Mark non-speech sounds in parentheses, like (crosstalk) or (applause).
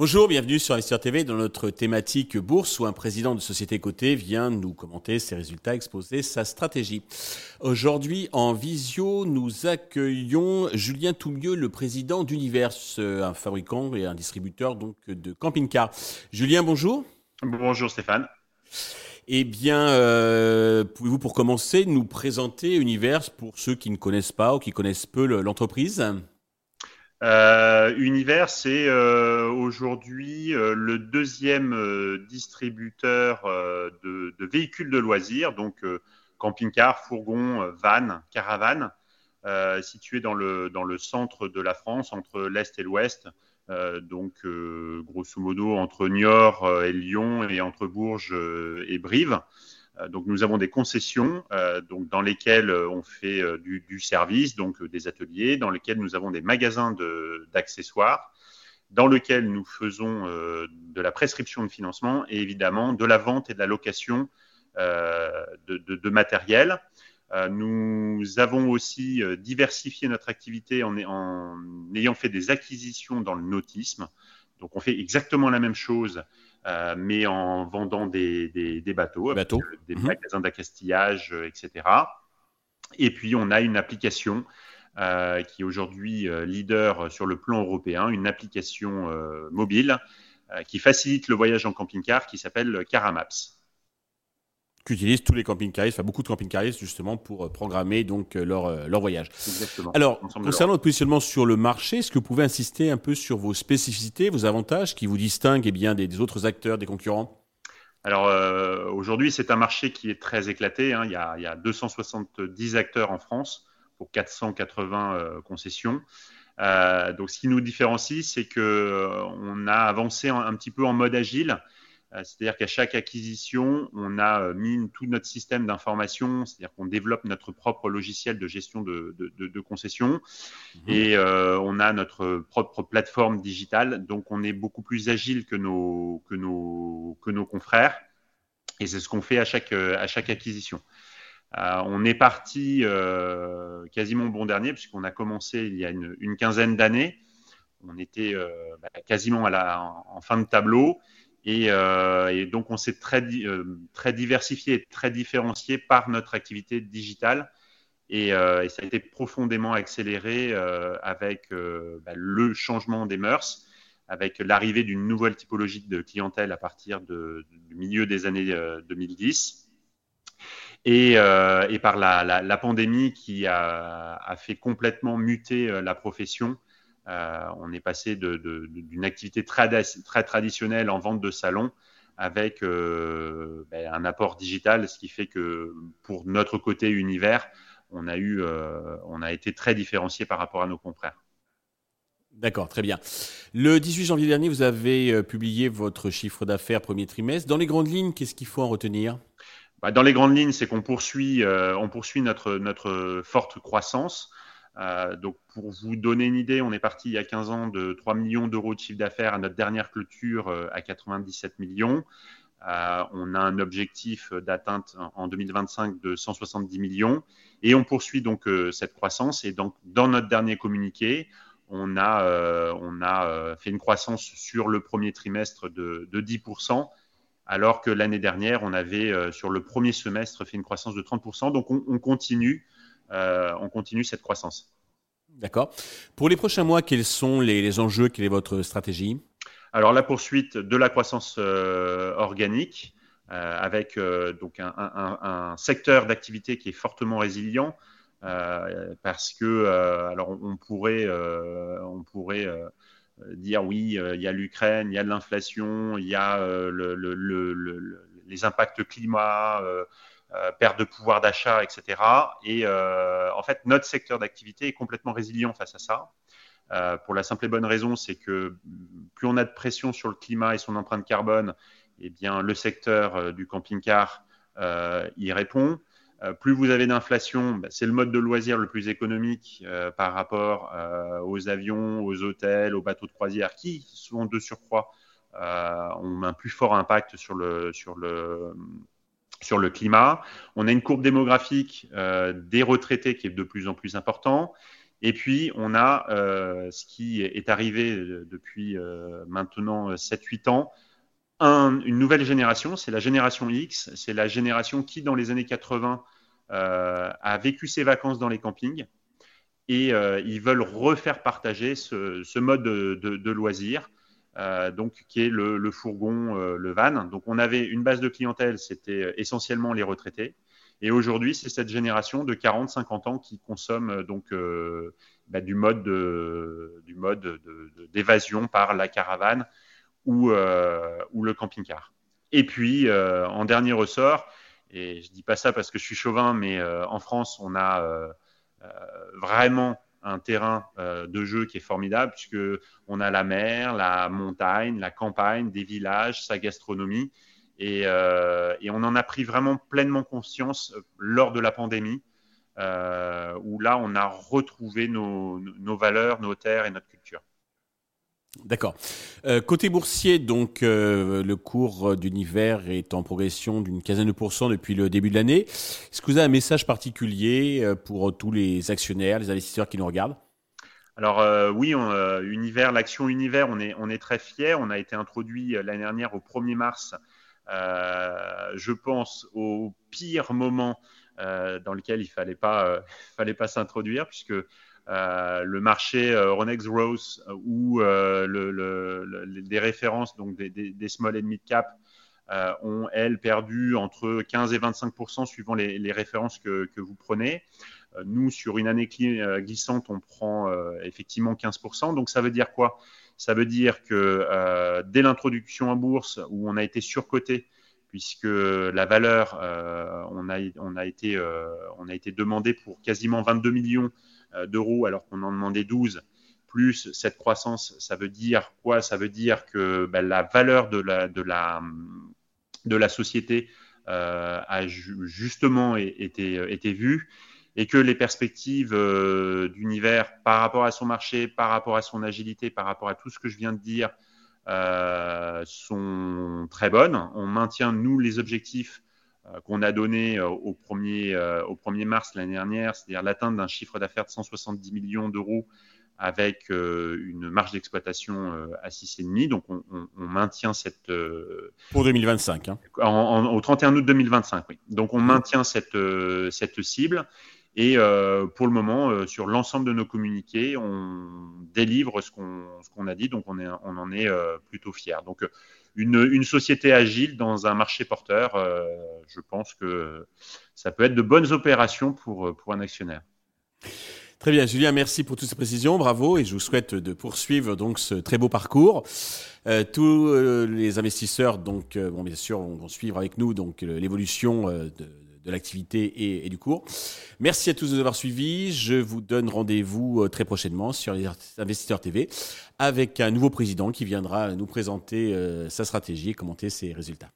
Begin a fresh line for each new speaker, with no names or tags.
Bonjour, bienvenue sur Investir TV dans notre thématique bourse où un président de société cotée vient nous commenter ses résultats, exposer sa stratégie. Aujourd'hui, en visio, nous accueillons Julien Toumieux, le président d'Univers, un fabricant et un distributeur donc de camping-car. Julien, bonjour.
Bonjour Stéphane.
Eh bien, euh, pouvez-vous pour commencer nous présenter Univers pour ceux qui ne connaissent pas ou qui connaissent peu l'entreprise?
Euh, Univers, c'est euh, aujourd'hui euh, le deuxième distributeur de, de, véhicules de loisirs, donc camping-car, fourgon, van, caravane, situé dans le, dans le centre de la France, entre l'Est et l'Ouest. Donc, grosso modo, entre Niort et Lyon et entre Bourges et Brive. Euh, donc nous avons des concessions euh, dans lesquelles euh, on fait du, service, donc des ateliers, dans lesquels nous avons des magasins d'accessoires, dans lesquels nous faisons de la prescription de financement et évidemment de la vente et de la location de, matériel. Nous avons aussi diversifié notre activité en, en, ayant fait des acquisitions dans le nautisme. Donc on fait exactement la même chose euh, mais en vendant des, des, bateaux, des mhm. magasins d'accastillage, euh, etc. Et puis, on a une application euh, qui est aujourd'hui leader sur le plan européen, une application mobile qui facilite le voyage en camping-car qui s'appelle Caramaps
qu'utilisent tous les camping-caristes, enfin beaucoup de camping-caristes justement pour euh, programmer donc euh, leur, euh, leur voyage. Exactement. Alors, concernant votre positionnement sur le marché, est-ce que vous pouvez insister un peu sur vos spécificités, vos avantages qui vous distinguent eh bien, des, autres acteurs, des concurrents?
Alors aujourd'hui, c'est un marché qui est très éclaté. Hein. Il, y a, il, y a, 270 acteurs en France pour 480 concessions. Euh, donc, ce qui nous différencie, c'est que on a avancé un, un, petit peu en mode agile. Euh, c'est-à-dire qu'à chaque acquisition, on a euh, mis tout notre système d'information, c'est-à-dire qu'on développe notre propre logiciel de gestion de, de, concession mhm. et euh, on a notre propre plateforme digitale. Donc, on est beaucoup plus agile que nos, que nos, que nos confrères et c'est ce qu'on fait à chaque, à chaque acquisition. Euh, on est parti euh, quasiment bon dernier puisqu'on a commencé il y a une, une quinzaine d'années. On était bah, quasiment à la, en, en fin de tableau. Et, euh, et, donc, on s'est très, euh, très diversifié et très différencié par notre activité digitale. Et, euh, ça a été profondément accéléré avec bah, le changement des mœurs, avec l'arrivée d'une nouvelle typologie de clientèle à partir de, du milieu des années 2010. Et, et par la, pandémie qui a, fait complètement muter la profession euh, on est passé d'une activité très, très, traditionnelle en vente de salon avec euh, ben, un apport digital, ce qui fait que pour notre côté univers, on a, eu, euh, on a été très différencié par rapport à nos confrères.
D'accord, très bien. Le 18 janvier dernier, vous avez publié votre chiffre d'affaires premier trimestre. Dans les grandes lignes, qu'est-ce qu'il faut en retenir?
Bah, Dans les grandes lignes, c'est qu'on poursuit, on poursuit notre, notre forte croissance. Euh, donc, pour vous donner une idée, on est parti il y a 15 ans de 3 millions d'euros de chiffre d'affaires à notre dernière clôture euh, à 97 millions. Euh, on a un objectif d'atteinte en 2025 de 170 millions et on poursuit donc cette croissance. Et donc, dans notre dernier communiqué, on a, fait une croissance sur le premier trimestre de, de 10%, alors que l'année dernière, on avait sur le premier semestre fait une croissance de 30%. Donc, on, on continue on continue cette croissance.
D'accord. Pour les prochains mois, quels sont les, enjeux Quelle est votre stratégie?
Alors la poursuite de la croissance euh, organique euh, avec donc un, secteur d'activité qui est fortement résilient parce que alors on, pourrait on pourrait dire oui il y a l'Ukraine, il y a de l'inflation, il y a les impacts climat. Euh, perte de pouvoir d'achat, etc. Et euh, en fait, notre secteur d'activité est complètement résilient face à ça. Euh, pour la simple et bonne raison, c'est que plus on a de pression sur le climat et son empreinte carbone, eh bien, le secteur du camping-car y répond. plus vous avez d'inflation, bah, c'est le mode de loisir le plus économique par rapport aux avions, aux hôtels, aux bateaux de croisière qui, sont de surcroît, ont un plus fort impact sur le, sur le, sur le climat. On a une courbe démographique des retraités qui est de plus en plus important. Et puis, on a ce qui est arrivé depuis maintenant 7-8 ans, une nouvelle génération, c'est la génération X, c'est la génération qui, dans les années 80, euh, a vécu ses vacances dans les campings et euh, ils veulent refaire partager ce, mode de, de, loisir, euh, donc qui est le, fourgon, le van. Donc on avait une base de clientèle, c'était essentiellement les retraités. Et aujourd'hui, c'est cette génération de 40-50 ans qui consomme donc bah, du mode du mode d'évasion par la caravane ou, ou le camping-car. Et puis, en dernier ressort, et je dis pas ça parce que je suis chauvin, mais euh, en France, on a euh, euh, vraiment un terrain de jeu qui est formidable puisque on a la mer, la montagne, la campagne, des villages, sa gastronomie. Et, et on en a pris vraiment pleinement conscience lors de la pandémie, où là, on a retrouvé nos valeurs, nos terres et notre culture.
D'accord. Euh, côté boursier, donc euh, le cours d'univers est en progression d'une quinzaine de pourcents depuis le début de l'année. Est-ce que vous avez un message particulier euh, pour tous les actionnaires, les investisseurs qui nous regardent?
Alors oui, l'action Univers, on est, on est très fiers. On a été introduit l'année dernière au 1er mars, je pense, au pire moment dans lequel il fallait pas, (laughs) fallait pas s'introduire, puisque euh, le marché euh, Ronex Growth euh, ou des références donc des, small and mid cap ont, elles, perdu entre 15 et 25% suivant les, références que, vous prenez. Nous, sur une année glissante, on prend effectivement 15 Donc, ça veut dire quoi? Ça veut dire que dès l'introduction en bourse, où on a été surcoté, puisque la valeur, on, a, on, a été, on a été demandé pour quasiment 22 millions euh, d'euros alors qu'on en demandait 12 plus cette croissance, ça veut dire quoi? Ça veut dire que ben, la valeur de la, société euh, a justement été, vue et que les perspectives euh, d'univers par rapport à son marché, par rapport à son agilité, par rapport à tout ce que je viens de dire, sont très bonnes. On maintient, nous, les objectifs euh, qu'on a donné euh, au 1er, euh, au 1er mars l'année dernière, c'est-à-dire l'atteinte d'un chiffre d'affaires de 170 millions d'euros avec une marge d'exploitation à 6,5. Donc, on, maintient cette.
Pour 2025. Hein.
au 31 août 2025, oui. Donc, on mmh. maintient cette, cette cible. Et pour le moment, sur l'ensemble de nos communiqués, on délivre ce qu'on a dit. Donc, on, en est plutôt fiers. Donc, une, société agile dans un marché porteur, euh, je pense que ça peut être de bonnes opérations pour, un actionnaire.
Très bien, Julien, merci pour toutes ces précisions, bravo, et je vous souhaite de poursuivre donc ce très beau parcours. Euh, tous euh, les investisseurs, donc, bien sûr, vont suivre avec nous donc l'évolution de de l'activité et, du cours. Merci à tous de nous avoir suivis. Je vous donne rendez-vous euh, très prochainement sur les Investisseurs TV avec un nouveau président qui viendra nous présenter euh, sa stratégie et commenter ses résultats.